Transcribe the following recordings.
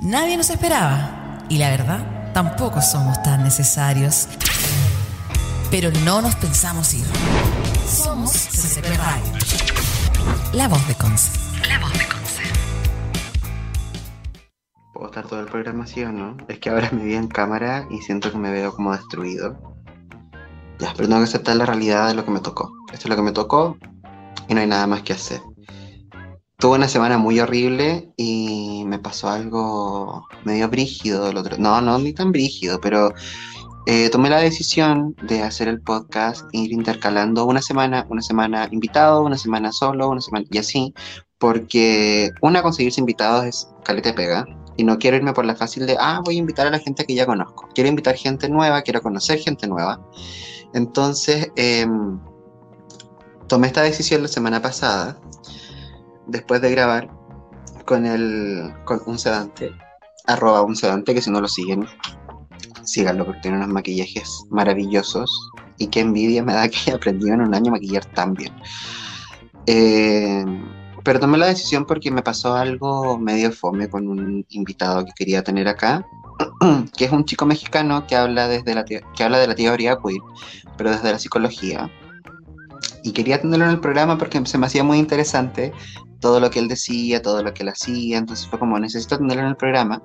Nadie nos esperaba y la verdad, tampoco somos tan necesarios. Pero no nos pensamos ir. Somos CCP Radio. La voz de Conce. La voz de Conce. ¿Puedo estar todo el programa así o no? Es que ahora me vi en cámara y siento que me veo como destruido. Ya, pero tengo que aceptar la realidad de lo que me tocó. Esto es lo que me tocó y no hay nada más que hacer. Tuve una semana muy horrible y me pasó algo medio brígido el otro. No, no, ni tan brígido, pero eh, tomé la decisión de hacer el podcast, ir intercalando una semana, una semana invitado, una semana solo, una semana y así, porque una, conseguirse invitados es caleta pega. Y no quiero irme por la fácil de, ah, voy a invitar a la gente que ya conozco. Quiero invitar gente nueva, quiero conocer gente nueva. Entonces, em, tomé esta decisión la semana pasada después de grabar con, el, con un sedante, arroba un sedante, que si no lo siguen, síganlo porque tiene unos maquillajes maravillosos y qué envidia me da que haya aprendido en un año maquillar tan bien. Eh, pero tomé la decisión porque me pasó algo medio fome con un invitado que quería tener acá, que es un chico mexicano que habla, desde la, que habla de la teoría queer, pero desde la psicología. Y quería tenerlo en el programa porque se me hacía muy interesante todo lo que él decía, todo lo que él hacía, entonces fue como, necesito tenerlo en el programa.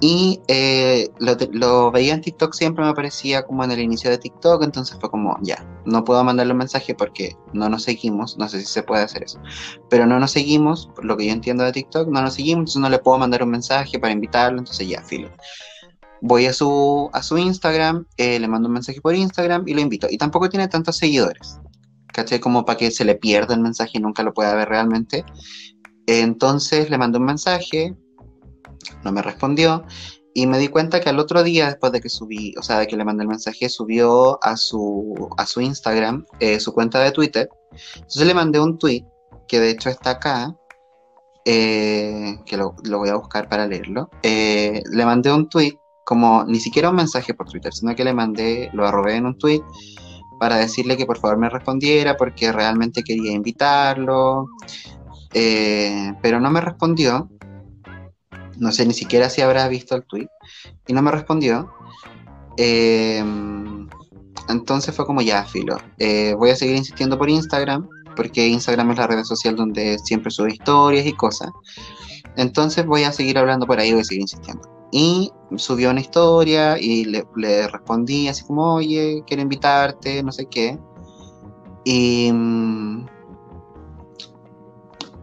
Y eh, lo, veía en TikTok, siempre me aparecía como en el inicio de TikTok, entonces fue como, ya, no puedo mandarle un mensaje porque no nos seguimos, no sé si se puede hacer eso, pero no nos seguimos, por lo que yo entiendo de TikTok, no nos seguimos, entonces no le puedo mandar un mensaje para invitarlo, entonces ya, filo. Voy a su, a su Instagram, eh, le mando un mensaje por Instagram y lo invito. Y tampoco tiene tantos seguidores. ¿Caché? Como para que se le pierda el mensaje y nunca lo pueda ver realmente. Entonces le mandé un mensaje, no me respondió y me di cuenta que al otro día, después de que subí, o sea, de que le mandé el mensaje, subió a su, a su Instagram eh, su cuenta de Twitter. Entonces le mandé un tweet, que de hecho está acá, eh, que lo, lo, voy a buscar para leerlo. Eh, le mandé un tweet, como ni siquiera un mensaje por Twitter, sino que le mandé, lo arrobé en un tweet para decirle que por favor me respondiera porque realmente quería invitarlo, eh, pero no me respondió. No sé ni siquiera si habrá visto el tweet y no me respondió. Eh, entonces fue como ya, filo. Eh, voy a seguir insistiendo por Instagram porque Instagram es la red social donde siempre subo historias y cosas. Entonces voy a seguir hablando por ahí, voy a seguir insistiendo. Y subió una historia y le, respondí así como, oye, quiero invitarte, no sé qué. Y, mm,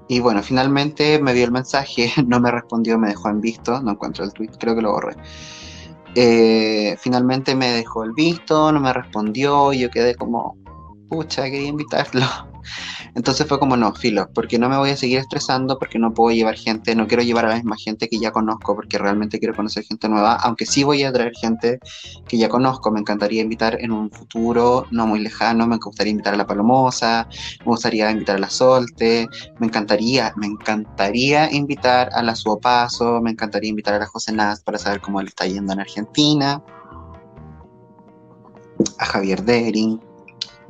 y bueno, finalmente me vio el mensaje, no me respondió, me dejó en visto, no encuentro el tweet, creo que lo borré. Eh, finalmente me dejó el visto, no me respondió, y yo quedé como, pucha, quería invitarlo. Entonces fue como, no, filo, porque no me voy a seguir estresando, porque no puedo llevar gente, no quiero llevar a la misma gente que ya conozco, porque realmente quiero conocer gente nueva, aunque sí voy a traer gente que ya conozco, me encantaría invitar en un futuro no muy lejano, me gustaría invitar a la Palomosa, me gustaría invitar a la Solte, me encantaría, me encantaría invitar a la Suopaso, me encantaría invitar a la José Nast para saber cómo le está yendo en Argentina, a Javier Dering,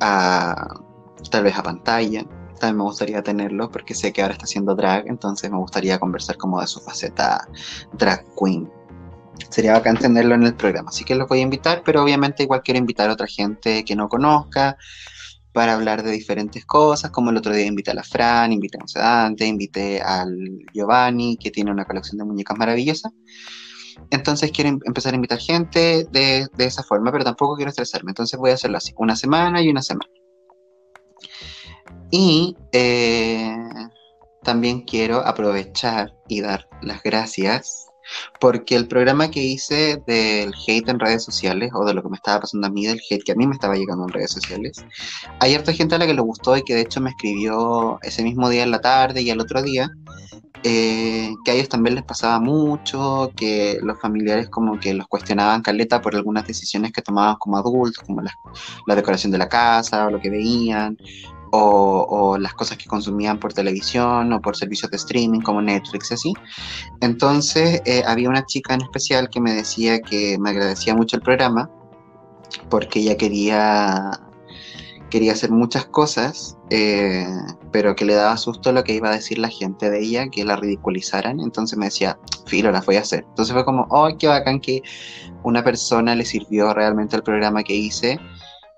a tal vez a pantalla. También me gustaría tenerlo porque sé que ahora está haciendo drag, entonces me gustaría conversar como de su faceta drag queen. Sería bacán tenerlo en el programa, así que lo voy a invitar, pero obviamente igual quiero invitar a otra gente que no conozca para hablar de diferentes cosas, como el otro día invité a la Fran, invité a un sedante, invité al Giovanni, que tiene una colección de muñecas maravillosas. Entonces quiero em-, empezar a invitar gente de, de esa forma, pero tampoco quiero estresarme. Entonces voy a hacerlo así, una semana y una semana. Y eh, también quiero aprovechar y dar las gracias porque el programa que hice del hate en redes sociales, o de lo que me estaba pasando a mí, del hate que a mí me estaba llegando en redes sociales, hay harta gente a la que le gustó y que de hecho me escribió ese mismo día en la tarde y al otro día, eh, que a ellos también les pasaba mucho, que los familiares como que los cuestionaban caleta por algunas decisiones que tomaban como adultos, como la, la decoración de la casa o lo que veían, o, las cosas que consumían por televisión o por servicios de streaming como Netflix así. Entonces eh, había una chica en especial que me decía que me agradecía mucho el programa porque ella quería quería hacer muchas cosas, eh, pero que le daba susto lo que iba a decir la gente de ella, que la ridiculizaran. Entonces me decía, filo, las voy a hacer. Entonces fue como, oh, qué bacán que una persona le sirvió realmente el programa que hice.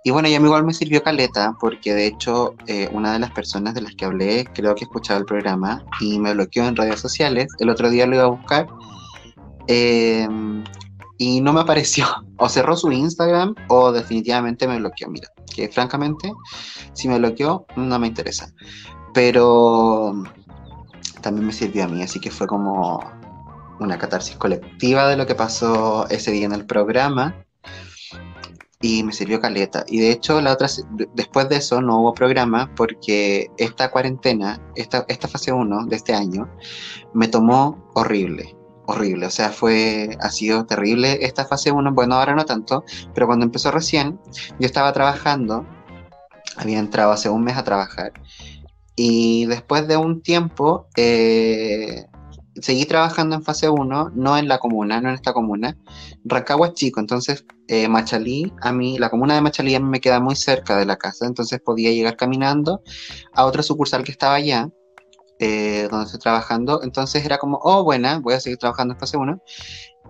Y bueno, ya igual me sirvió caleta, porque de hecho eh, una de las personas de las que hablé creo que escuchaba el programa y me bloqueó en redes sociales. El otro día lo iba a buscar. Eh, y no me apareció. O cerró su Instagram o definitivamente me bloqueó. Mira, que francamente, si me bloqueó, no me interesa. Pero también me sirvió a mí, así que fue como una catarsis colectiva de lo que pasó ese día en el programa. Y me sirvió caleta. Y de hecho, la otra, después de eso no hubo programa porque esta cuarentena, esta, esta fase 1 de este año, me tomó horrible horrible, o sea, fue, ha sido terrible esta fase 1, bueno, ahora no tanto, pero cuando empezó recién, yo estaba trabajando, había entrado hace un mes a trabajar, y después de un tiempo, eh, seguí trabajando en fase 1, no en la comuna, no en esta comuna. Rancagua es chico, entonces eh, Machalí, a mí, la comuna de Machalí a mí me queda muy cerca de la casa, entonces podía llegar caminando a otra sucursal que estaba allá eh, donde estoy trabajando. Entonces era como, oh, buena, voy a seguir trabajando en fase 1.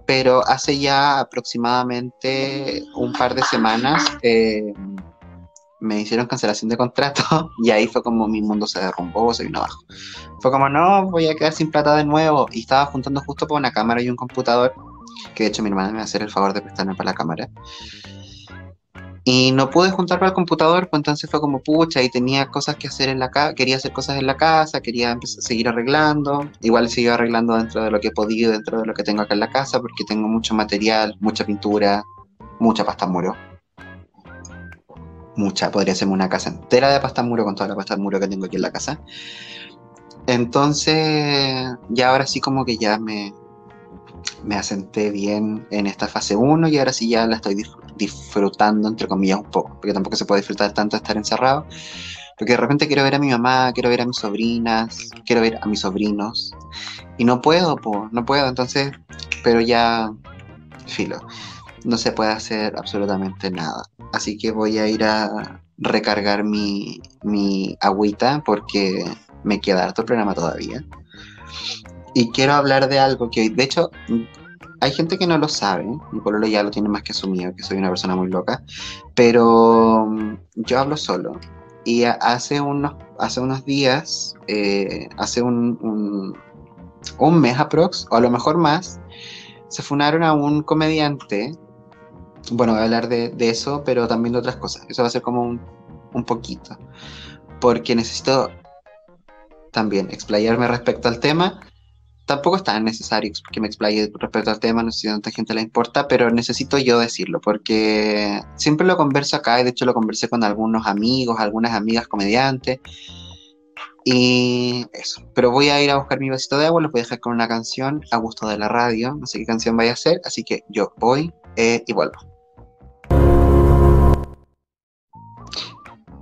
Pero hace ya aproximadamente un par de semanas eh, me hicieron cancelación de contrato y ahí fue como mi mundo se derrumbó, se vino abajo. Fue como, no, voy a quedar sin plata de nuevo. Y estaba juntando justo por una cámara y un computador, que de hecho mi hermana me va a hacer el favor de prestarme para la cámara. Y no pude juntar para el computador, pues entonces fue como pucha y tenía cosas que hacer en la casa, quería hacer cosas en la casa, quería seguir arreglando. Igual sigo arreglando dentro de lo que he podido, dentro de lo que tengo acá en la casa, porque tengo mucho material, mucha pintura, mucha pasta muro. Mucha, podría hacerme una casa entera de pasta muro con toda la pasta muro que tengo aquí en la casa. Entonces, ya ahora sí como que ya me, me asenté bien en esta fase 1 y ahora sí ya la estoy disfrutando, entre comillas, un poco, porque tampoco se puede disfrutar tanto estar encerrado, porque de repente quiero ver a mi mamá, quiero ver a mis sobrinas, quiero ver a mis sobrinos, y no puedo, no puedo, entonces, pero ya, filo, no se puede hacer absolutamente nada. Así que voy a ir a recargar mi, mi agüita porque me queda harto el programa todavía. Y quiero hablar de algo que, de hecho, hay gente que no lo sabe, mi ya lo tiene más que asumido, que soy una persona muy loca, pero mm, yo hablo solo. Y hace unos, hace unos días, eh, hace un, un, mes aprox, o a lo mejor más, se funaron a un comediante. Bueno, voy a hablar de, de, eso, pero también de otras cosas. Eso va a ser como un, un poquito. Porque necesito también explayarme respecto al tema tampoco es tan necesario que me explaye respecto al tema, no sé si a tanta gente le importa, pero necesito yo decirlo, porque siempre lo converso acá, y de hecho lo conversé con algunos amigos, algunas amigas comediantes, y eso. Pero voy a ir a buscar mi vasito de agua, lo voy a dejar con una canción a gusto de la radio, no sé qué canción vaya a ser, así que yo voy eh, y vuelvo.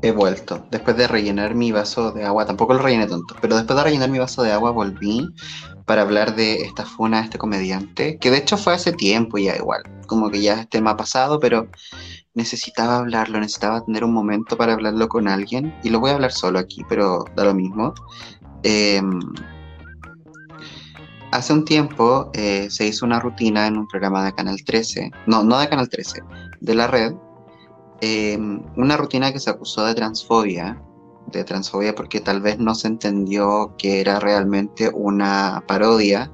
He vuelto. Después de rellenar mi vaso de agua, tampoco lo rellené tanto, pero después de rellenar mi vaso de agua volví para hablar de esta funa este comediante, que de hecho fue hace tiempo ya igual, como que ya es tema pasado, pero necesitaba hablarlo, necesitaba tener un momento para hablarlo con alguien, y lo voy a hablar solo aquí, pero da lo mismo. Em, hace un tiempo eh, se hizo una rutina en un programa de Canal 13, no, no de Canal 13, de la red, em, una rutina que se acusó de transfobia de transfobia porque tal vez no se entendió que era realmente una parodia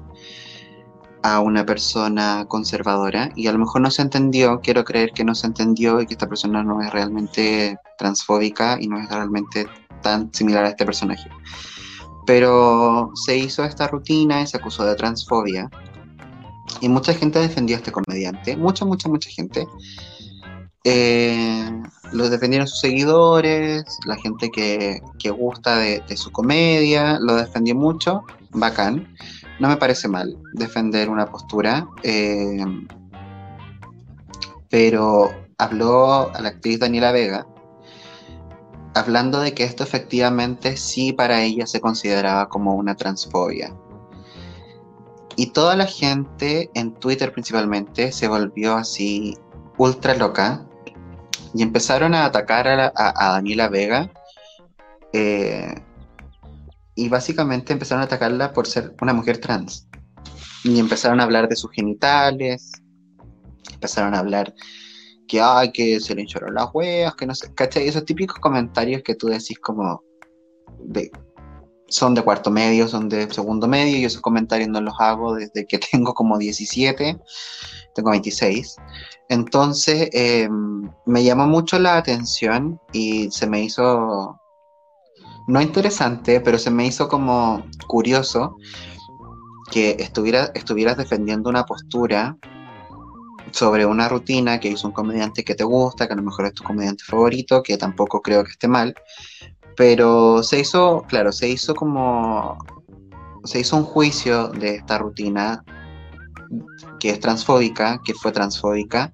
a una persona conservadora y a lo mejor no se entendió, quiero creer que no se entendió y que esta persona no es realmente transfóbica y no es realmente tan similar a este personaje. Pero se hizo esta rutina y se acusó de transfobia y mucha gente defendió a este comediante, mucha, mucha, mucha gente. Eh, lo defendieron sus seguidores, la gente que, gusta de, su comedia, lo defendió mucho, bacán. No me parece mal defender una postura, eh, pero habló a la actriz Daniela Vega, hablando de que esto efectivamente sí para ella se consideraba como una transfobia. Y toda la gente, en Twitter principalmente, se volvió así ultra loca y empezaron a atacar a, Daniela Vega. Eh, y básicamente empezaron a atacarla por ser una mujer trans. Y empezaron a hablar de sus genitales, empezaron a hablar que, ay, que se le hincharon las huevas, que no sé, ¿cachai? Esos típicos comentarios que tú decís como, son de cuarto medio, son de segundo medio, y esos comentarios no los hago desde que tengo como 17, tengo 26. Entonces, em, me llamó mucho la atención y se me hizo, no interesante, pero se me hizo como curioso que estuviera, estuvieras defendiendo una postura sobre una rutina que hizo un comediante que te gusta, que a lo mejor es tu comediante favorito, que tampoco creo que esté mal, pero se hizo, claro, se hizo como, se hizo un juicio de esta rutina que es transfóbica, que fue transfóbica,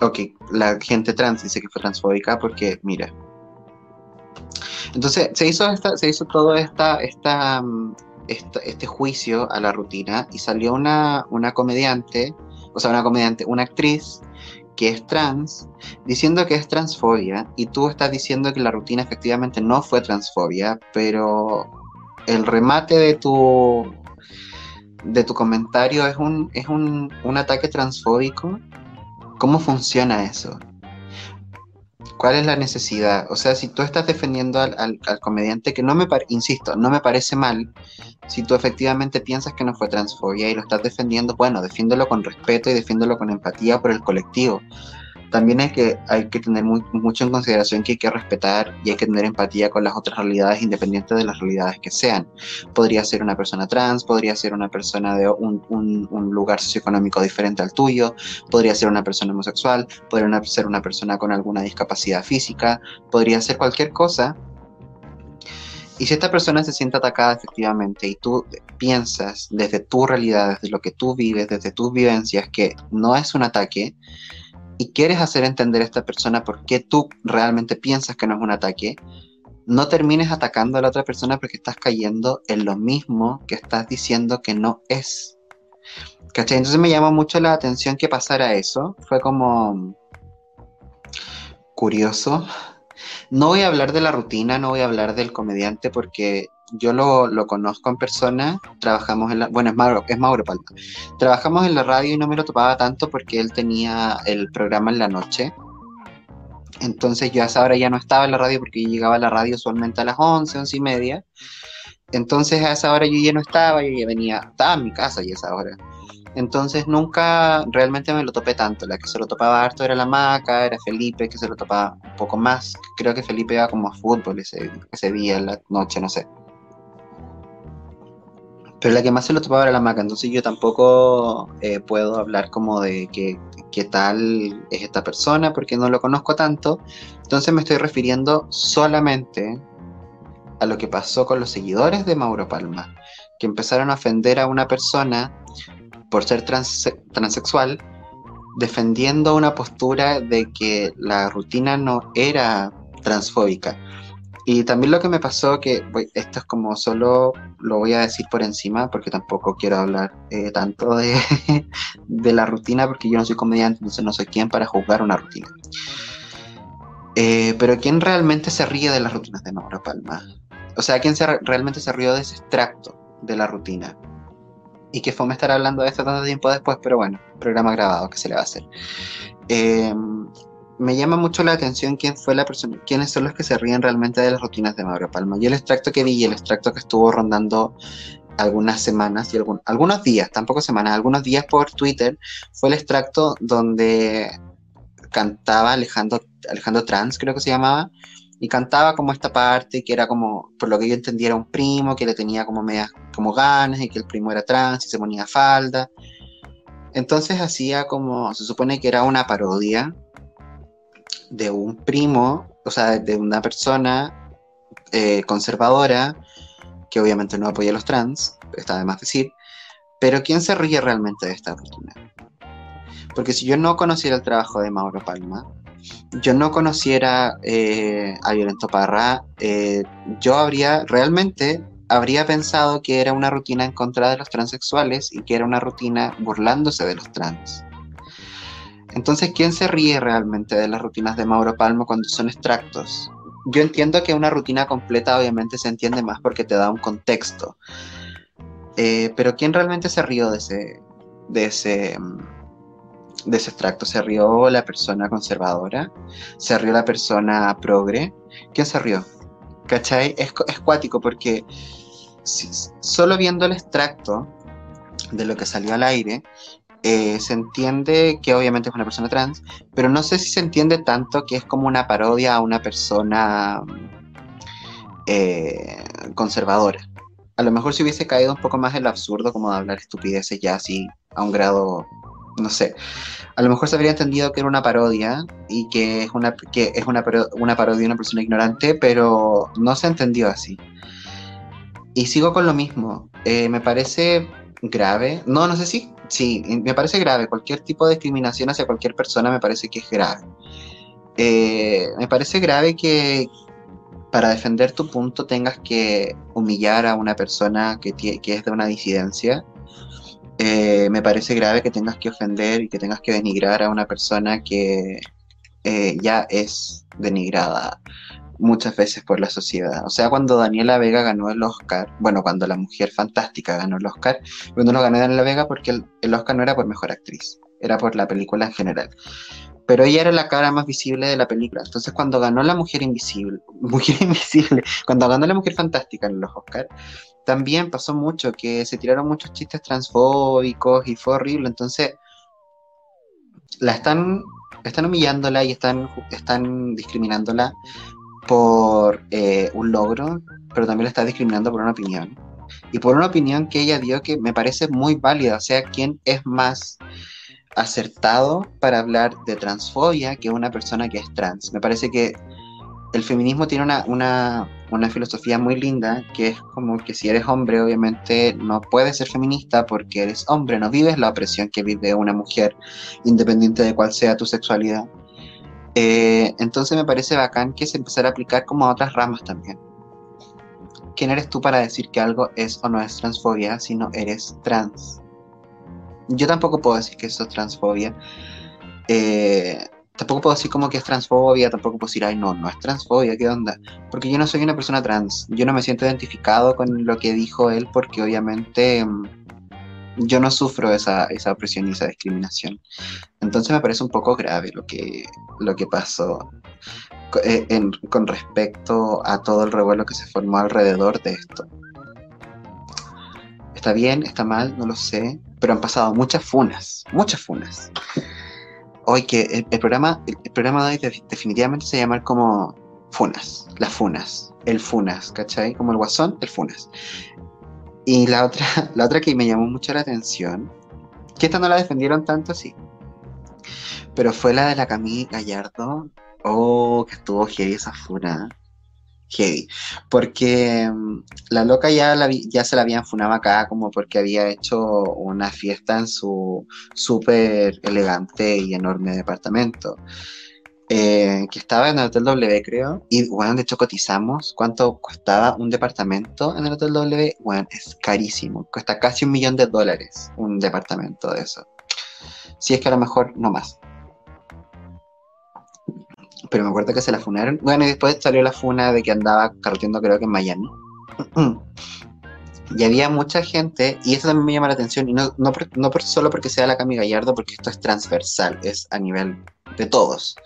o que la gente trans dice que fue transfóbica porque, mira, entonces se hizo, esta, se hizo todo esta, esta, este juicio a la rutina y salió una, una comediante, o sea, una comediante, una actriz que es trans, diciendo que es transfobia, y tú estás diciendo que la rutina efectivamente no fue transfobia, pero el remate de tu de tu comentario es un, es un, un ataque transfóbico. ¿Cómo funciona eso? ¿Cuál es la necesidad? O sea, si tú estás defendiendo al, al, comediante, que no me, insisto, no me parece mal, si tú efectivamente piensas que no fue transfobia y lo estás defendiendo, bueno, defiéndelo con respeto y defiéndelo con empatía por el colectivo también hay que, hay que tener mucho en consideración que hay que respetar y hay que tener empatía con las otras realidades independientes de las realidades que sean. Podría ser una persona trans, podría ser una persona de un, un, lugar socioeconómico diferente al tuyo, podría ser una persona homosexual, podría ser una persona con alguna discapacidad física, podría ser cualquier cosa. Y si esta persona se siente atacada efectivamente y tú piensas desde tu realidad, desde lo que tú vives, desde tus vivencias, que no es un ataque, y quieres hacer entender a esta persona por qué tú realmente piensas que no es un ataque, no termines atacando a la otra persona porque estás cayendo en lo mismo que estás diciendo que no es. ¿Cachai? Entonces me llamó mucho la atención que pasara eso. Fue como curioso. No voy a hablar de la rutina, no voy a hablar del comediante porque yo lo, lo, conozco en persona, trabajamos en la, bueno, es Mauro, es Mauro Palma. Trabajamos en la radio y no me lo topaba tanto porque él tenía el programa en la noche. Entonces yo a esa hora ya no estaba en la radio porque yo llegaba a la radio usualmente a las 11, 11 y media. Entonces a esa hora yo ya no estaba, yo ya venía, estaba en mi casa y a esa hora. Entonces nunca realmente me lo topé tanto. La que se lo topaba harto era la Maca, era Felipe, que se lo topaba un poco más. Creo que Felipe iba como a fútbol ese, ese día, en la noche, no sé. Pero la que más se lo topaba era la maca, entonces yo tampoco eh, puedo hablar como de qué, qué tal es esta persona, porque no lo conozco tanto. Entonces me estoy refiriendo solamente a lo que pasó con los seguidores de Mauro Palma, que empezaron a ofender a una persona por ser transexual, defendiendo una postura de que la rutina no era transfóbica. Y también lo que me pasó, que esto es como solo lo voy a decir por encima, porque tampoco quiero hablar eh, tanto de, de, la rutina, porque yo no soy comediante, entonces no soy quien para juzgar una rutina. Eh, pero ¿quién realmente se ríe de las rutinas de Mauro Palma? O sea, ¿quién se, realmente se rió de ese extracto de la rutina? Y que fue me estar hablando de esto tanto tiempo después, pero bueno, programa grabado, ¿qué se le va a hacer? Eh, me llama mucho la atención quién fue la persona, quiénes son los que se ríen realmente de las rutinas de Mauro Palma. Yo el extracto que vi y el extracto que estuvo rondando algunas semanas y algunos días, tampoco semanas, algunos días por Twitter, fue el extracto donde cantaba Alejandro, Alejandro Trans, creo que se llamaba, y cantaba como esta parte que era como, por lo que yo entendía, era un primo que le tenía como medias como ganas y que el primo era trans y se ponía falda. Entonces hacía como, se supone que era una parodia de un primo, o sea, de una persona eh, conservadora, que obviamente no apoya a los trans, está de más decir, pero ¿quién se ríe realmente de esta rutina? Porque si yo no conociera el trabajo de Mauro Palma, yo no conociera eh, a Violento Parra, eh, yo habría realmente habría pensado que era una rutina en contra de los transexuales y que era una rutina burlándose de los trans. Entonces, ¿quién se ríe realmente de las rutinas de Mauro Palmo cuando son extractos? Yo entiendo que una rutina completa obviamente se entiende más porque te da un contexto. Eh, pero ¿quién realmente se rió de ese, de ese, extracto? ¿Se rió la persona conservadora? ¿Se rió la persona progre? ¿Quién se rió? ¿Cachai? Es, es cuático porque solo viendo el extracto de lo que salió al aire, eh, se entiende que obviamente es una persona trans, pero no sé si se entiende tanto que es como una parodia a una persona eh, conservadora. A lo mejor si hubiese caído un poco más en lo absurdo, como de hablar estupideces ya así a un grado, no sé. A lo mejor se habría entendido que era una parodia y que es una, que es una, una parodia de una persona ignorante, pero no se entendió así. Y sigo con lo mismo. Eh, me parece grave. No, no sé si. Sí, me parece grave. Cualquier tipo de discriminación hacia cualquier persona me parece que es grave. Eh, me parece grave que para defender tu punto tengas que humillar a una persona que, es de una disidencia. Eh, me parece grave que tengas que ofender y que tengas que denigrar a una persona que ya es denigrada muchas veces por la sociedad. O sea, cuando Daniela Vega ganó el Oscar, bueno, cuando la mujer fantástica ganó el Oscar, cuando no ganó Daniela Vega porque el, Oscar no era por mejor actriz, era por la película en general. Pero ella era la cara más visible de la película. Entonces, cuando ganó la mujer invisible, mujer invisible, cuando ganó la mujer fantástica en los Oscar, también pasó mucho que se tiraron muchos chistes transfóbicos y fue horrible. Entonces, la están, están humillándola y están, están discriminándola por eh, un logro, pero también la está discriminando por una opinión. Y por una opinión que ella dio que me parece muy válida, o sea, ¿quién es más acertado para hablar de transfobia que una persona que es trans? Me parece que el feminismo tiene una, una, una, filosofía muy linda, que es como que si eres hombre, obviamente no puedes ser feminista porque eres hombre, no vives la opresión que vive una mujer, independiente de cuál sea tu sexualidad. Eh, entonces me parece bacán que se empezara a aplicar como a otras ramas también. ¿Quién eres tú para decir que algo es o no es transfobia si no eres trans? Yo tampoco puedo decir que eso es transfobia. Eh, tampoco puedo decir como que es transfobia, tampoco puedo decir, ay, no, no es transfobia, ¿qué onda? Porque yo no soy una persona trans, yo no me siento identificado con lo que dijo él porque obviamente mm, yo no sufro esa, esa opresión y esa discriminación. Entonces me parece un poco grave lo que, lo que pasó eh, con respecto a todo el revuelo que se formó alrededor de esto. Está bien, está mal, no lo sé, pero han pasado muchas funas, muchas funas. Hoy que el, programa, el, programa de hoy definitivamente se llama como Funas, las Funas, el Funas, ¿cachai? Como el Guasón, el Funas. Y la otra, la otra que me llamó mucho la atención, que esta no la defendieron tanto así, pero fue la de la Camille Gallardo. Oh, que estuvo heavy esa funa. Heavy. Porque mm, la loca ya, la, ya se la habían funado acá como porque había hecho una fiesta en su súper elegante y enorme departamento. Eh, que estaba en el Hotel W, creo. Y, bueno, de hecho cotizamos cuánto costaba un departamento en el Hotel W. Bueno, es carísimo. Cuesta casi un millón de dólares un departamento de eso. Si es que a lo mejor no más. Pero me acuerdo que se la funaron. Bueno, y después salió la funa de que andaba carreteando, creo que en Miami. y había mucha gente, y eso también me llama la atención, y no, no, no solo porque sea la Cami Gallardo, porque esto es transversal, es a nivel de todos.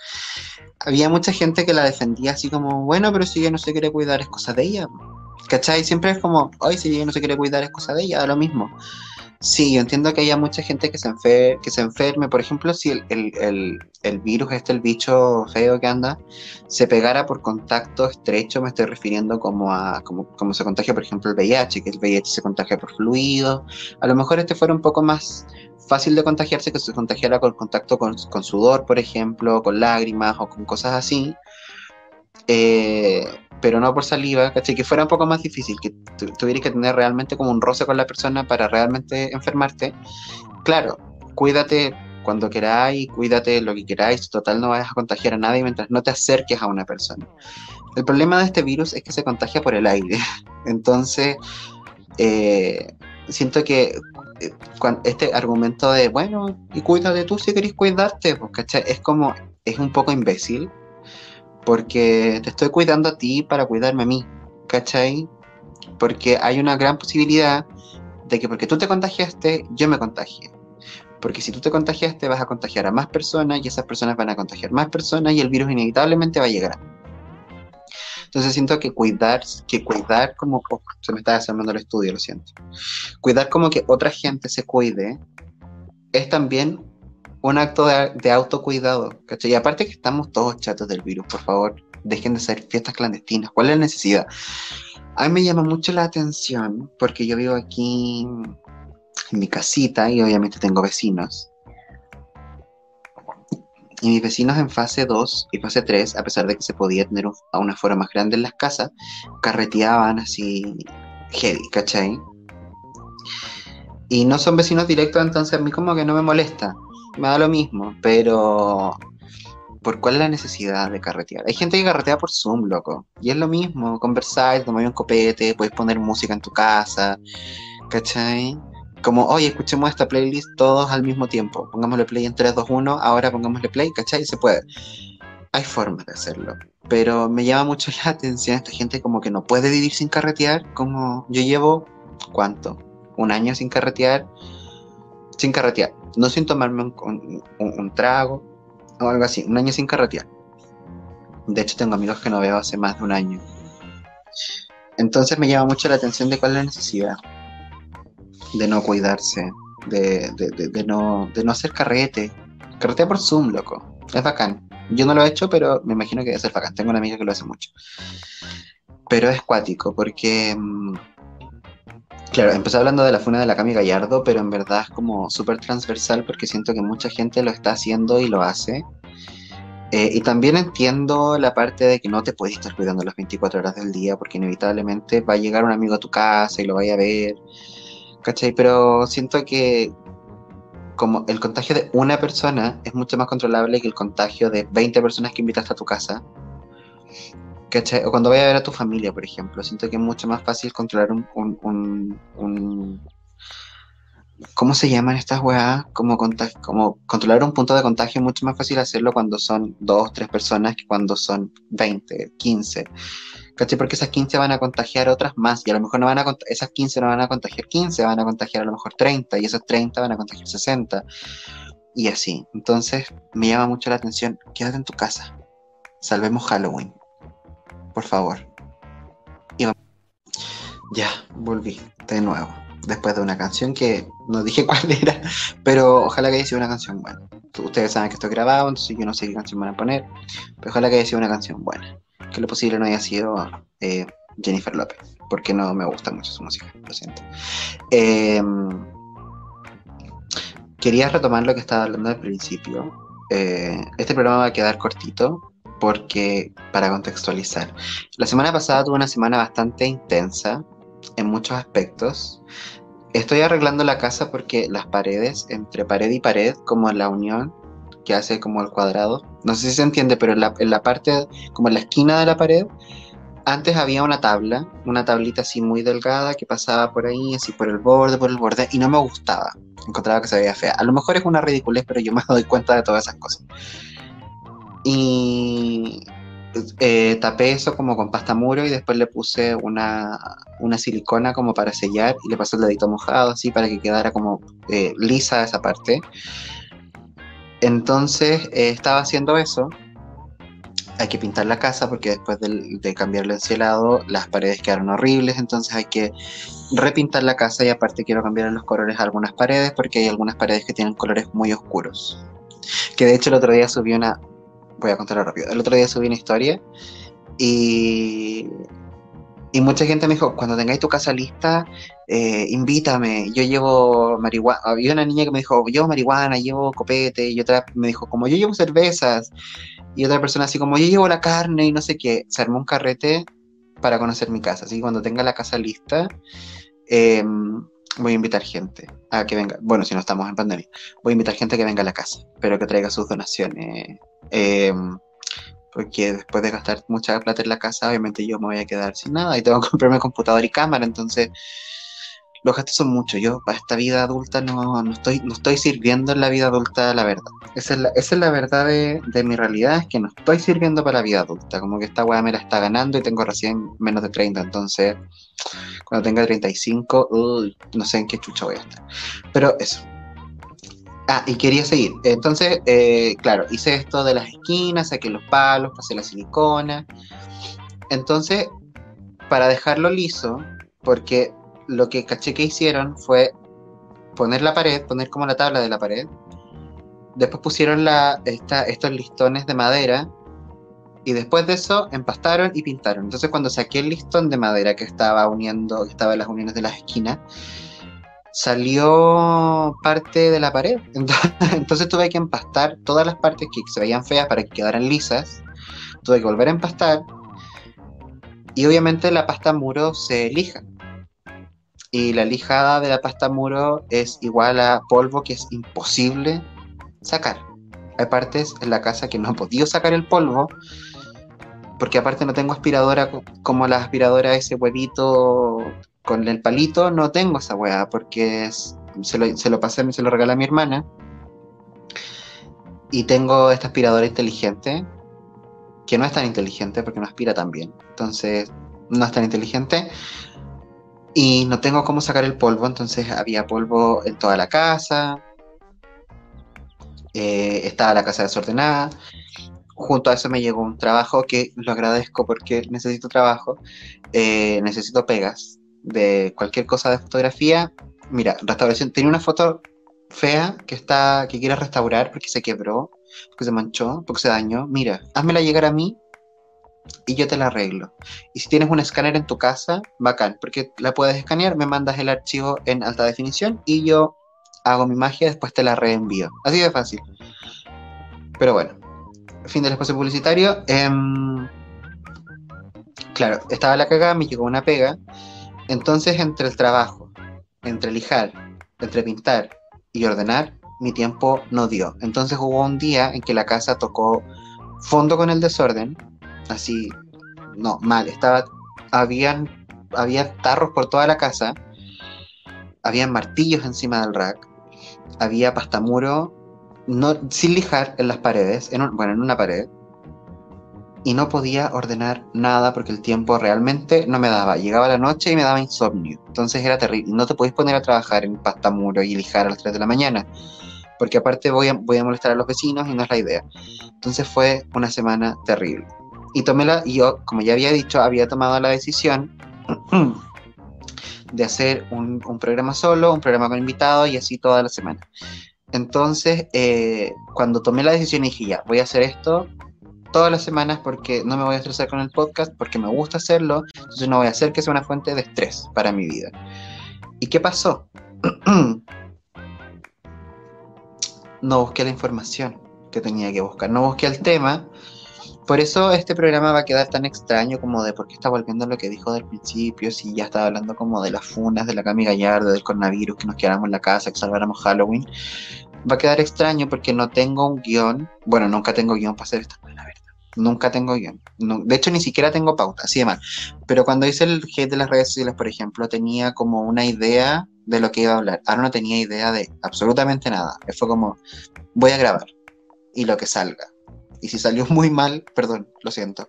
Había mucha gente que la defendía así como, bueno, pero si ella no se quiere cuidar es cosa de ella. ¿Cachai? Siempre es como, ay, si ella no se quiere cuidar es cosa de ella, da lo mismo. Sí, yo entiendo que haya mucha gente que se, enfer que se enferme. Por ejemplo, si el, el, el, virus, este, el bicho feo que anda, se pegara por contacto estrecho, me estoy refiriendo como a como, como se contagia, por ejemplo, el VIH, que el VIH se contagia por fluido. A lo mejor este fuera un poco más fácil de contagiarse que se contagiara con contacto con, sudor, por ejemplo, con lágrimas o con cosas así, eh, pero no por saliva, ¿cachai? Que fuera un poco más difícil, que tuvieras que tener realmente como un roce con la persona para realmente enfermarte. Claro, cuídate cuando queráis, cuídate lo que queráis, total no vayas a contagiar a nadie mientras no te acerques a una persona. El problema de este virus es que se contagia por el aire, entonces... Eh, siento que este argumento de, bueno, y cuídate tú si querés cuidarte, pues. Es como, es un poco imbécil, porque te estoy cuidando a ti para cuidarme a mí, ¿cachai? Porque hay una gran posibilidad de que porque tú te contagiaste, yo me contagie. Porque si tú te contagiaste, vas a contagiar a más personas y esas personas van a contagiar más personas y el virus inevitablemente va a llegar. Entonces siento que cuidar, que cuidar como, se me está desarmando el estudio, lo siento. Cuidar como que otra gente se cuide es también un acto de, de autocuidado. Y aparte que estamos todos chatos del virus, por favor, dejen de hacer fiestas clandestinas. ¿Cuál es la necesidad? A mí me llama mucho la atención porque yo vivo aquí en mi casita y obviamente tengo vecinos. Y mis vecinos en fase 2 y fase 3, a pesar de que se podía tener a una forma más grande en las casas, carreteaban así heavy, ¿cachai? Y no son vecinos directos, entonces a mí como que no me molesta, me da lo mismo, pero ¿por cuál es la necesidad de carretear? Hay gente que carretea por Zoom, loco, y es lo mismo, conversar, tomar un copete, puedes poner música en tu casa, ¿cachai? Como, oye, escuchemos esta playlist todos al mismo tiempo. Pongámosle play en 3, 2, 1, ahora pongámosle play, ¿cachai? Se puede. Hay formas de hacerlo. Pero me llama mucho la atención esta gente como que no puede vivir sin carretear. Como yo llevo, ¿cuánto? Un año sin carretear. Sin carretear. No sin tomarme un, un- un- trago o algo así. Un año sin carretear. De hecho, tengo amigos que no veo hace más de un año. Entonces me llama mucho la atención de cuál es la necesidad de no cuidarse, de, de, de- de no, de no hacer carrete. Carrete por Zoom, loco. Es bacán. Yo no lo he hecho, pero me imagino que debe ser bacán. Tengo una amiga que lo hace mucho. Pero es cuático, porque. mm, Claro, empecé hablando de la funa de la Cami Gallardo, pero en verdad es como súper transversal porque siento que mucha gente lo está haciendo y lo hace. Eh, y también entiendo la parte de que no te puedes estar cuidando las 24 horas del día porque inevitablemente va a llegar un amigo a tu casa y lo vaya a ver. ¿Cachai? Pero siento que como el contagio de una persona es mucho más controlable que el contagio de 20 personas que invitaste a tu casa. ¿Cachai? O cuando vayas a ver a tu familia, por ejemplo. Siento que es mucho más fácil controlar un... un, un- un- ¿Cómo se llaman estas weas? Como, como controlar un punto de contagio es mucho más fácil hacerlo cuando son dos, tres personas que cuando son 20, 15. ¿Cachai? Porque esas 15 van a contagiar otras más y a lo mejor no van a esas 15 no van a contagiar 15, van a contagiar a lo mejor 30 y esos 30 van a contagiar 60 y así. Entonces me llama mucho la atención, quédate en tu casa. Salvemos Halloween. Por favor. Y Ya, volví de nuevo. Después de una canción que no dije cuál era, pero ojalá que haya sido una canción buena. Ustedes saben que estoy grabado, entonces yo no sé qué canción van a poner, pero ojalá que haya sido una canción buena que lo posible no haya sido eh, Jennifer López, porque no me gusta mucho su música, lo siento. Eh, quería retomar lo que estaba hablando al principio. Eh, este programa va a quedar cortito porque para contextualizar. La semana pasada tuve una semana bastante intensa en muchos aspectos. Estoy arreglando la casa porque las paredes, entre pared y pared, como la unión que hace como el cuadrado, no sé si se entiende, pero en la, en la parte, como en la esquina de la pared, antes había una tabla, una tablita así muy delgada que pasaba por ahí, así por el borde, por el borde, y no me gustaba. Encontraba que se veía fea. A lo mejor es una ridiculez, pero yo me doy cuenta de todas esas cosas. Y eh, tapé eso como con pasta muro y después le puse una, una silicona como para sellar y le pasé el dedito mojado así para que quedara como eh, lisa esa parte. Entonces eh, estaba haciendo eso. Hay que pintar la casa porque después de, cambiar el encielado las paredes quedaron horribles, entonces hay que repintar la casa y aparte quiero cambiar los colores a algunas paredes porque hay algunas paredes que tienen colores muy oscuros. Que de hecho el otro día subí una, voy a contarlo rápido, el otro día subí una historia y, y mucha gente me dijo, cuando tengáis tu casa lista, eh, invítame, yo llevo marihuana, había una niña que me dijo, llevo marihuana, llevo copete, y otra me dijo, como yo llevo cervezas, y otra persona así como yo llevo la carne y no sé qué, se armó un carrete para conocer mi casa, así que cuando tenga la casa lista, eh, voy a invitar gente a que venga, bueno, si no estamos en pandemia, voy a invitar gente a que venga a la casa, pero que traiga sus donaciones, eh, porque después de gastar mucha plata en la casa, obviamente yo me voy a quedar sin nada y tengo que comprarme computador y cámara, entonces los gastos son muchos. Yo para esta vida adulta no, no, estoy, no estoy sirviendo en la vida adulta, la verdad. Esa es la, esa es la verdad de, de, mi realidad, es que no estoy sirviendo para la vida adulta. Como que esta weá me la está ganando y tengo recién menos de 30. Entonces, cuando tenga 35, uy, no sé en qué chucha voy a estar. Pero eso. Ah, y quería seguir. Entonces, eh, claro, hice esto de las esquinas, saqué los palos, pasé la silicona. Entonces, para dejarlo liso, porque lo que caché que hicieron fue poner la pared, poner como la tabla de la pared. Después pusieron la, estos listones de madera. Y después de eso empastaron y pintaron. Entonces cuando saqué el listón de madera que estaba uniendo, que estaba en las uniones de las esquinas, salió parte de la pared. Entonces, tuve que empastar todas las partes que se veían feas para que quedaran lisas. Tuve que volver a empastar. Y obviamente la pasta muro se lija y la lijada de la pasta muro es igual a polvo que es imposible sacar. Hay partes en la casa que no he podido sacar el polvo porque aparte no tengo aspiradora como la aspiradora ese huevito con el palito, no tengo esa hueá porque se, lo, se lo pasé, se lo regalé a mi hermana. Y tengo esta aspiradora inteligente que no es tan inteligente porque no aspira tan bien. Entonces, no es tan inteligente. Y no tengo cómo sacar el polvo, entonces había polvo en toda la casa, eh, estaba la casa desordenada. Junto a eso me llegó un trabajo que lo agradezco porque necesito trabajo, eh, necesito pegas de cualquier cosa de fotografía. Mira, restauración, tenía una foto fea que está que quiero restaurar porque se quebró, porque se manchó, porque se dañó. Mira, házmela llegar a mí y yo te la arreglo. Y si tienes un escáner en tu casa, bacán, porque la puedes escanear, me mandas el archivo en alta definición y yo hago mi magia, después te la reenvío. Así de fácil. Pero bueno, fin del espacio publicitario. Em, claro, estaba la cagada, me llegó una pega. Entonces, entre el trabajo, entre lijar, entre pintar y ordenar, mi tiempo no dio. Entonces hubo un día en que la casa tocó fondo con el desorden así, no, mal, estaba, habían, había tarros por toda la casa, habían martillos encima del rack, había pastamuro, no, sin lijar en las paredes, en bueno, en una pared, y no podía ordenar nada porque el tiempo realmente no me daba. Llegaba la noche y me daba insomnio. Entonces era terrible. No te podéis poner a trabajar en pastamuro y lijar a las 3 de la mañana. Porque aparte voy a, voy a molestar a los vecinos y no es la idea. Entonces fue una semana terrible. Y tomé la, yo, como ya había dicho, había tomado la decisión de hacer un, programa solo, un programa con invitados y así toda la semana. Entonces, eh, cuando tomé la decisión dije, ya, voy a hacer esto todas las semanas porque no me voy a estresar con el podcast, porque me gusta hacerlo, entonces no voy a hacer que sea una fuente de estrés para mi vida. ¿Y qué pasó? no busqué la información que tenía que buscar, no busqué el tema por eso este programa va a quedar tan extraño como de por qué está volviendo a lo que dijo del principio, si ya estaba hablando como de las funas, de la Cami Gallardo, del coronavirus, que nos quedáramos en la casa, que salváramos Halloween. Va a quedar extraño porque no tengo un guion. Bueno, nunca tengo guion para hacer la verdad. Nunca tengo guion. de hecho, ni siquiera tengo pauta, así de mal. Pero cuando hice el hate de las redes sociales, por ejemplo, tenía como una idea de lo que iba a hablar. Ahora no tenía idea de absolutamente nada. Fue como, voy a grabar y lo que salga y si salió muy mal, perdón, lo siento.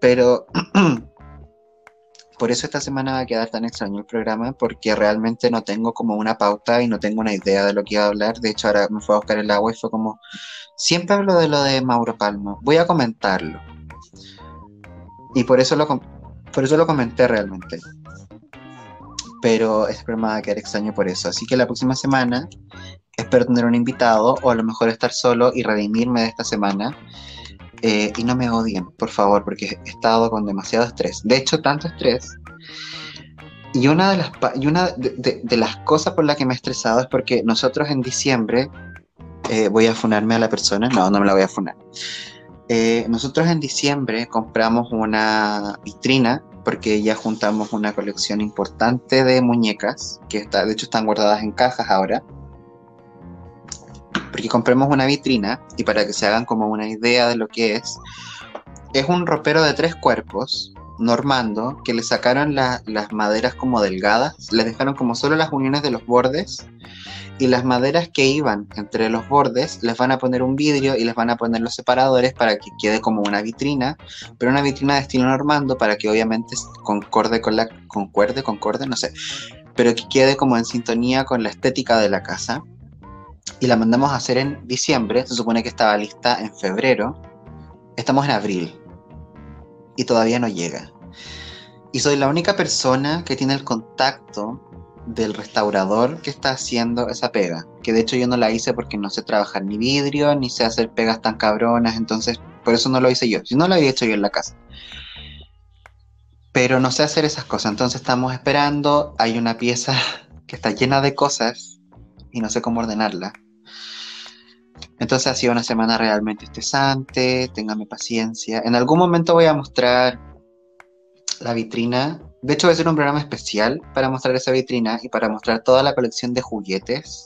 Pero por eso esta semana va a quedar tan extraño el programa, porque realmente no tengo como una pauta y no tengo una idea de lo que iba a hablar. De hecho, ahora me fue a buscar el agua y fue como, siempre hablo de lo de Mauro Palma, voy a comentarlo. Y por eso lo, por eso lo comenté realmente. Pero este programa va a quedar extraño por eso. Así que la próxima semana espero tener un invitado o a lo mejor estar solo y redimirme de esta semana. Eh, y no me odien, por favor, porque he estado con demasiado estrés. De hecho, tanto estrés. Y una de las, y una de, las cosas por las que me he estresado es porque nosotros en diciembre, eh, voy a funarme a la persona, no, no me la voy a funar. Eh, nosotros en diciembre compramos una vitrina porque ya juntamos una colección importante de muñecas que está, de hecho están guardadas en cajas ahora porque compremos una vitrina y para que se hagan como una idea de lo que es, es un ropero de tres cuerpos normando que le sacaron las maderas como delgadas, les dejaron como solo las uniones de los bordes y las maderas que iban entre los bordes les van a poner un vidrio y les van a poner los separadores para que quede como una vitrina, pero una vitrina de estilo normando para que obviamente concorde con la concuerde, concorde, no sé, pero que quede como en sintonía con la estética de la casa. Y la mandamos a hacer en diciembre, se supone que estaba lista en febrero. Estamos en abril y todavía no llega. Y soy la única persona que tiene el contacto del restaurador que está haciendo esa pega. Que de hecho yo no la hice porque no sé trabajar ni vidrio, ni sé hacer pegas tan cabronas, entonces por eso no lo hice yo. Si no lo había hecho yo en la casa. Pero no sé hacer esas cosas, entonces estamos esperando. Hay una pieza que está llena de cosas y no sé cómo ordenarla. Entonces ha sido una semana realmente estresante, téngame paciencia. En algún momento voy a mostrar la vitrina de hecho, voy a hacer un programa especial para mostrar esa vitrina y para mostrar toda la colección de juguetes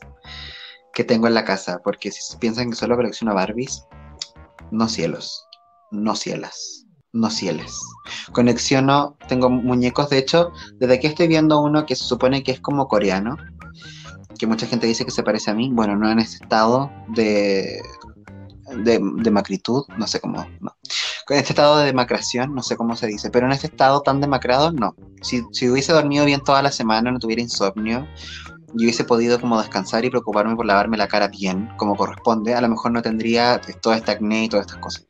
que tengo en la casa. Porque si piensan que solo colecciono Barbies, no cielos, no cielas, no cieles. Conexiono, tengo muñecos, de hecho, desde aquí estoy viendo uno que se supone que es como coreano, que mucha gente dice que se parece a mí. Bueno, no en ese estado de, de, macritud, no sé cómo, no en este estado de demacración, no sé cómo se dice, pero en este estado tan demacrado, no. Si, hubiese dormido bien toda la semana, no tuviera insomnio, y hubiese podido como descansar y preocuparme por lavarme la cara bien, como corresponde, a lo mejor no tendría todo este acné y todas estas cosas.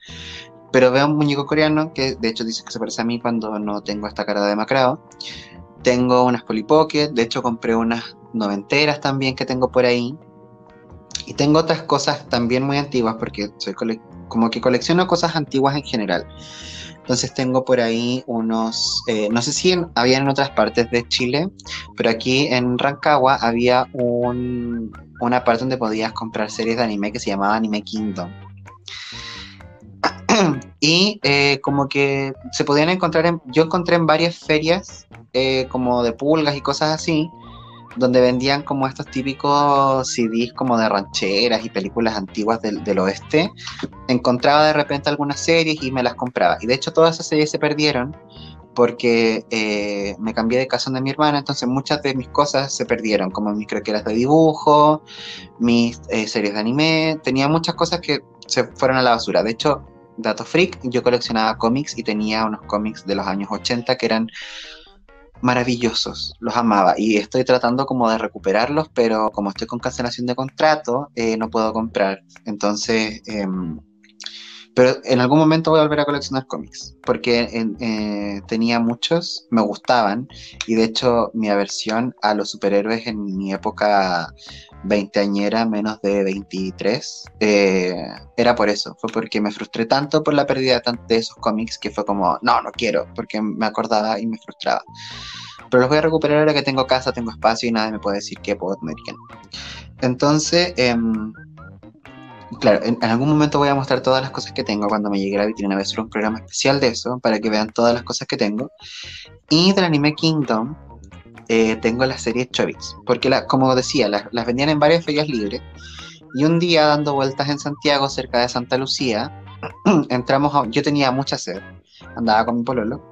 Pero veo un muñeco coreano que de hecho dice que se parece a mí cuando no tengo esta cara de demacrado. Tengo unas Polly Pocket, de hecho compré unas noventeras también que tengo por ahí. Y tengo otras cosas también muy antiguas porque soy como que colecciono cosas antiguas en general. Entonces tengo por ahí unos, eh, no sé si había en otras partes de Chile, pero aquí en Rancagua había un, una parte donde podías comprar series de anime que se llamaba Anime Kingdom. y eh, como que se podían encontrar, en, yo encontré en varias ferias eh, como de pulgas y cosas así, donde vendían como estos típicos CDs como de rancheras y películas antiguas del, oeste, encontraba de repente algunas series y me las compraba. Y de hecho todas esas series se perdieron porque eh, me cambié de casa de mi hermana, entonces muchas de mis cosas se perdieron, como mis croqueras de dibujo, mis eh, series de anime, tenía muchas cosas que se fueron a la basura. De hecho, dato freak, yo coleccionaba cómics y tenía unos cómics de los años 80 que eran maravillosos, los amaba y estoy tratando como de recuperarlos, pero como estoy con cancelación de contrato, eh, no puedo comprar. Entonces, em, pero en algún momento voy a volver a coleccionar cómics, porque eh, tenía muchos, me gustaban, y de hecho mi aversión a los superhéroes en mi época veinteañera, menos de 23, eh, era por eso, fue porque me frustré tanto por la pérdida de esos cómics que fue como, no, no quiero, porque me acordaba y me frustraba. Pero los voy a recuperar ahora que tengo casa, tengo espacio y nadie me puede decir que puedo tener que no. Entonces, em, claro, en, algún momento voy a mostrar todas las cosas que tengo cuando me llegue la vitrina. Voy a hacer un programa especial de eso para que vean todas las cosas que tengo. Y del anime Kingdom, eh, tengo la serie Chobits, porque como decía, las vendían en varias ferias libres. Y un día dando vueltas en Santiago, cerca de Santa Lucía, entramos a, yo tenía mucha sed, andaba con mi pololo,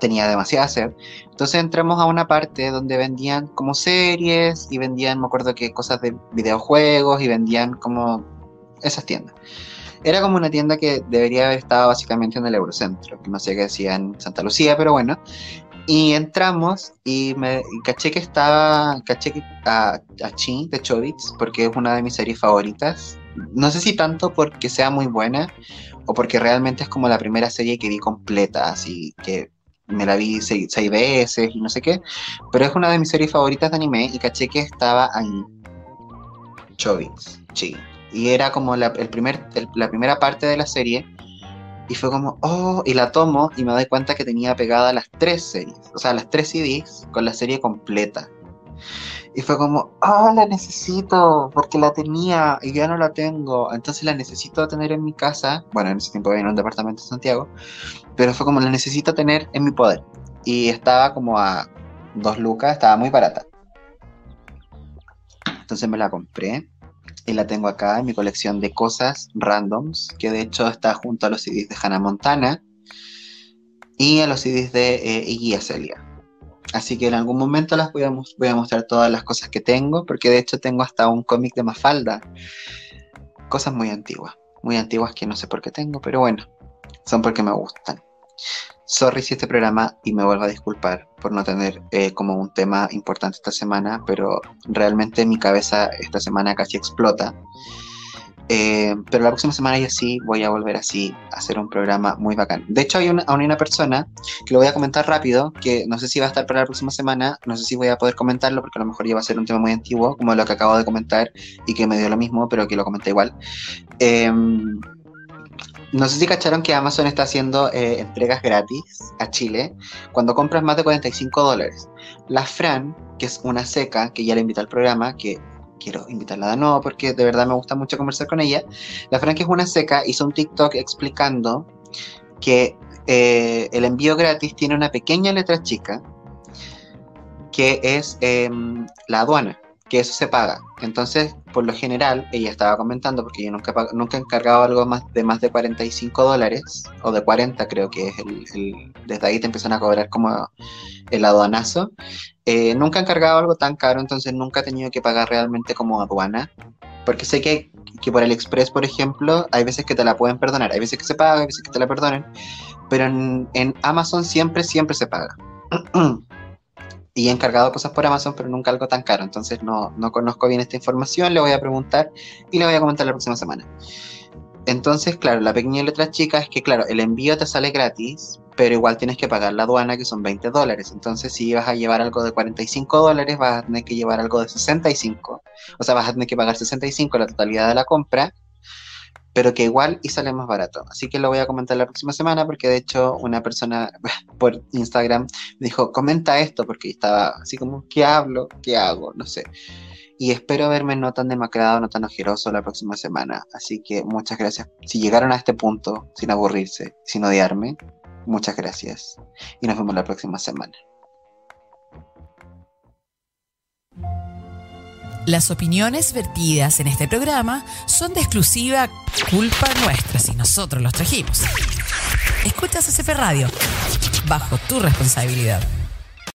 tenía demasiada sed, entonces entramos a una parte donde vendían como series y vendían, me acuerdo que cosas de videojuegos y vendían como esas tiendas. Era como una tienda que debería haber estado básicamente en el Eurocentro, que no sé qué decía en Santa Lucía, pero bueno. Y entramos y me caché que estaba, caché que a, a Chi de Chobits, porque es una de mis series favoritas. No sé si tanto porque sea muy buena o porque realmente es como la primera serie que vi completa, así que me la vi seis, veces y no sé qué, pero es una de mis series favoritas de anime y caché que estaba ahí. Chobits, Chi. Y era como la, el primer, la primera parte de la serie y fue como, oh, y la tomo y me doy cuenta que tenía pegada las tres series, o sea, las tres CDs con la serie completa. Y fue como, oh, la necesito, porque la tenía y ya no la tengo. Entonces la necesito tener en mi casa. Bueno, en ese tiempo vivía en un departamento de Santiago. Pero fue como, la necesito tener en mi poder. Y estaba como a dos lucas, estaba muy barata. Entonces me la compré y la tengo acá en mi colección de cosas randoms, que de hecho está junto a los CDs de Hannah Montana. y a los CDs de eh, Iggy Celia. Así que en algún momento las voy a mostrar todas las cosas que tengo, porque de hecho tengo hasta un cómic de Mafalda. Cosas muy antiguas, muy antiguas que no sé por qué tengo, pero bueno, son porque me gustan. Sorry si este programa, y me vuelvo a disculpar por no tener eh, como un tema importante esta semana, pero realmente mi cabeza esta semana casi explota eh, pero la próxima semana ya sí voy a volver así a hacer un programa muy bacán. De hecho, hay una, una persona que lo voy a comentar rápido, que no sé si va a estar para la próxima semana, no sé si voy a poder comentarlo, porque a lo mejor ya va a ser un tema muy antiguo, como lo que acabo de comentar y que me dio lo mismo, pero que lo comenté igual. Em, no sé si cacharon que Amazon está haciendo eh, entregas gratis a Chile cuando compras más de 45 dólares. La Fran, que es una seca, que ya le invita al programa, que quiero invitarla de nuevo porque de verdad me gusta mucho conversar con ella. La Fran, que es una seca, hizo un TikTok explicando que eh, el envío gratis tiene una pequeña letra chica que es em, la aduana, que eso se paga. Entonces, por lo general, ella estaba comentando, porque yo nunca, nunca he encargado algo más de más de 45 dólares, o de 40 creo que es el, desde ahí te empiezan a cobrar como el aduanazo. Eh, nunca he encargado algo tan caro, entonces nunca he tenido que pagar realmente como aduana. Porque sé que, que por el Express, por ejemplo, hay veces que te la pueden perdonar, hay veces que se paga, hay veces que te la perdonen, pero en, en Amazon siempre, siempre se paga. y he encargado cosas por Amazon, pero nunca algo tan caro, entonces no, no conozco bien esta información, le voy a preguntar y le voy a comentar la próxima semana. Entonces, claro, la pequeña letra chica es que, claro, el envío te sale gratis, pero igual tienes que pagar la aduana, que son 20 dólares. Entonces, si vas a llevar algo de 45 dólares, vas a tener que llevar algo de 65. O sea, vas a tener que pagar 65 la totalidad de la compra, pero que igual y sale más barato. Así que lo voy a comentar la próxima semana, porque de hecho una persona por Instagram me dijo, comenta esto, porque estaba así como, ¿qué hablo? ¿Qué hago? No sé y espero verme no tan demacrado, no tan ojeroso la próxima semana. Así que muchas gracias. Si llegaron a este punto sin aburrirse, sin odiarme, muchas gracias. Y nos vemos la próxima semana. Las opiniones vertidas en este programa son de exclusiva culpa nuestra si nosotros los trajimos. Escuchas CP Radio, bajo tu responsabilidad.